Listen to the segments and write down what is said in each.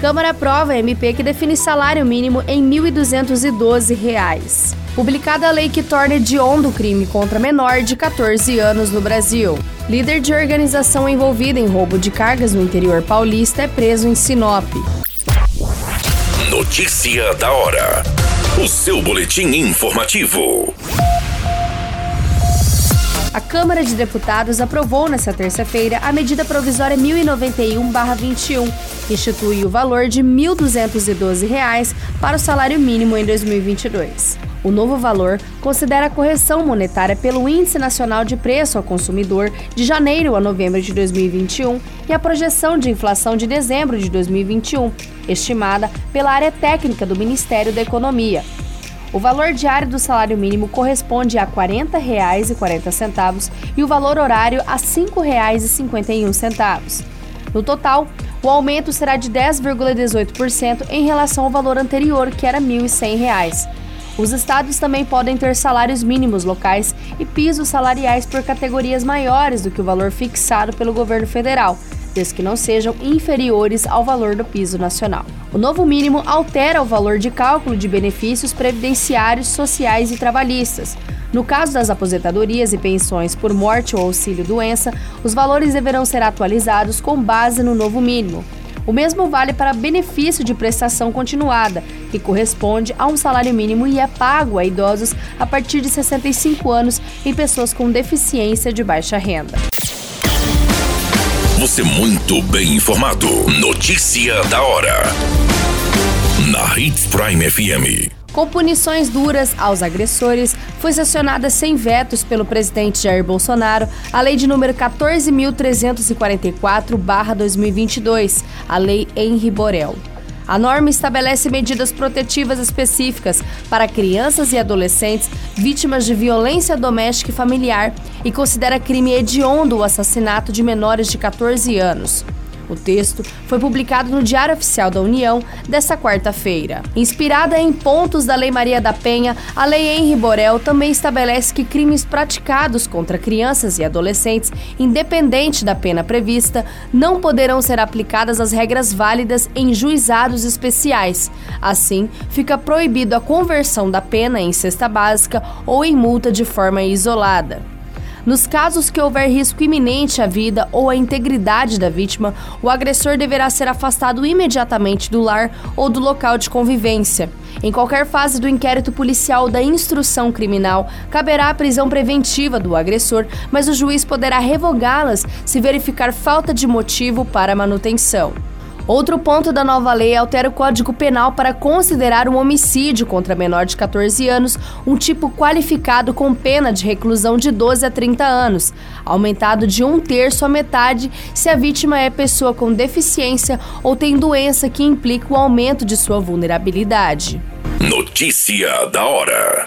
Câmara aprova a MP que define salário mínimo em R$ 1.212. Publicada a lei que torna hediondo o crime contra menor de 14 anos no Brasil. Líder de organização envolvida em roubo de cargas no interior paulista é preso em Sinop. Notícia da hora. O seu boletim informativo. A Câmara de Deputados aprovou nesta terça-feira a medida provisória 1091-21, que institui o valor de R$ 1.212 para o salário mínimo em 2022. O novo valor considera a correção monetária pelo Índice Nacional de Preço ao Consumidor de janeiro a novembro de 2021 e a projeção de inflação de dezembro de 2021, estimada pela área técnica do Ministério da Economia. O valor diário do salário mínimo corresponde a R$ 40,40 e o valor horário a R$ 5,51. No total, o aumento será de 10,18% em relação ao valor anterior, que era R$ 1.100. Os estados também podem ter salários mínimos locais e pisos salariais por categorias maiores do que o valor fixado pelo governo federal, desde que não sejam inferiores ao valor do piso nacional. O novo mínimo altera o valor de cálculo de benefícios previdenciários, sociais e trabalhistas. No caso das aposentadorias e pensões por morte ou auxílio-doença, os valores deverão ser atualizados com base no novo mínimo. O mesmo vale para benefício de prestação continuada, que corresponde a um salário mínimo e é pago a idosos a partir de 65 anos e pessoas com deficiência de baixa renda. Você muito bem informado. Notícia da hora. Na Hits Prime FM. Com punições duras aos agressores, foi sancionada sem vetos pelo presidente Jair Bolsonaro a lei de número 14.344-2022, a Lei Henri Borel. A norma estabelece medidas protetivas específicas para crianças e adolescentes vítimas de violência doméstica e familiar e considera crime hediondo o assassinato de menores de 14 anos. O texto foi publicado no Diário Oficial da União desta quarta-feira. Inspirada em pontos da Lei Maria da Penha, a Lei Henri Borel também estabelece que crimes praticados contra crianças e adolescentes, independente da pena prevista, não poderão ser aplicadas as regras válidas em juizados especiais. Assim, fica proibido a conversão da pena em cesta básica ou em multa de forma isolada. Nos casos que houver risco iminente à vida ou à integridade da vítima, o agressor deverá ser afastado imediatamente do lar ou do local de convivência. Em qualquer fase do inquérito policial da instrução criminal, caberá a prisão preventiva do agressor, mas o juiz poderá revogá-las se verificar falta de motivo para manutenção. Outro ponto da nova lei altera o Código Penal para considerar um homicídio contra menor de 14 anos um tipo qualificado com pena de reclusão de 12 a 30 anos, aumentado de um terço a metade se a vítima é pessoa com deficiência ou tem doença que implica o aumento de sua vulnerabilidade. Notícia da hora.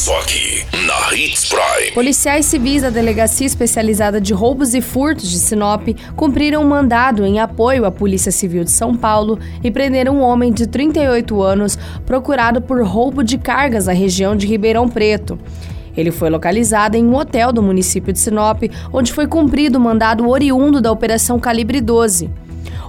Só aqui, na Hits Prime. Policiais civis da Delegacia Especializada de Roubos e Furtos de Sinop cumpriram um mandado em apoio à Polícia Civil de São Paulo e prenderam um homem de 38 anos procurado por roubo de cargas na região de Ribeirão Preto. Ele foi localizado em um hotel do município de Sinop, onde foi cumprido o mandado oriundo da Operação Calibre 12.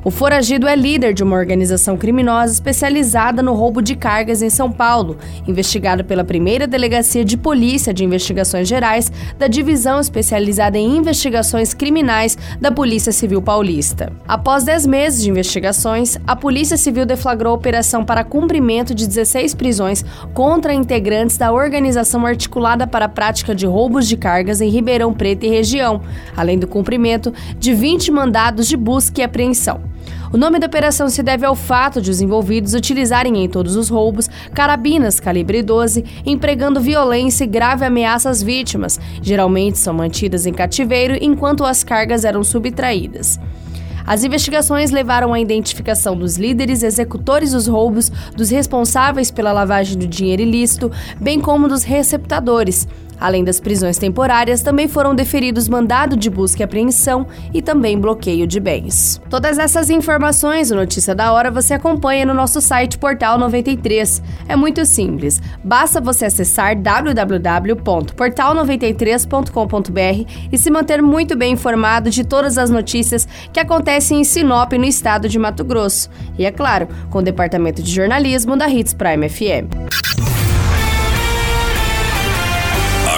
O foragido é líder de uma organização criminosa especializada no roubo de cargas em São Paulo, investigado pela primeira Delegacia de Polícia de Investigações Gerais da Divisão Especializada em Investigações Criminais da Polícia Civil Paulista. Após 10 meses de investigações, a Polícia Civil deflagrou operação para cumprimento de 16 prisões contra integrantes da organização articulada para a prática de roubos de cargas em Ribeirão Preto e região, além do cumprimento de 20 mandados de busca e apreensão. O nome da operação se deve ao fato de os envolvidos utilizarem em todos os roubos carabinas calibre 12, empregando violência e grave ameaça às vítimas. Geralmente são mantidas em cativeiro enquanto as cargas eram subtraídas. As investigações levaram à identificação dos líderes executores dos roubos, dos responsáveis pela lavagem do dinheiro ilícito, bem como dos receptadores. Além das prisões temporárias, também foram deferidos mandado de busca e apreensão e também bloqueio de bens. Todas essas informações, o Notícia da Hora, você acompanha no nosso site Portal 93. É muito simples. Basta você acessar www.portal93.com.br e se manter muito bem informado de todas as notícias que acontecem em Sinop, no estado de Mato Grosso. E é claro, com o departamento de jornalismo da Hits Prime FM.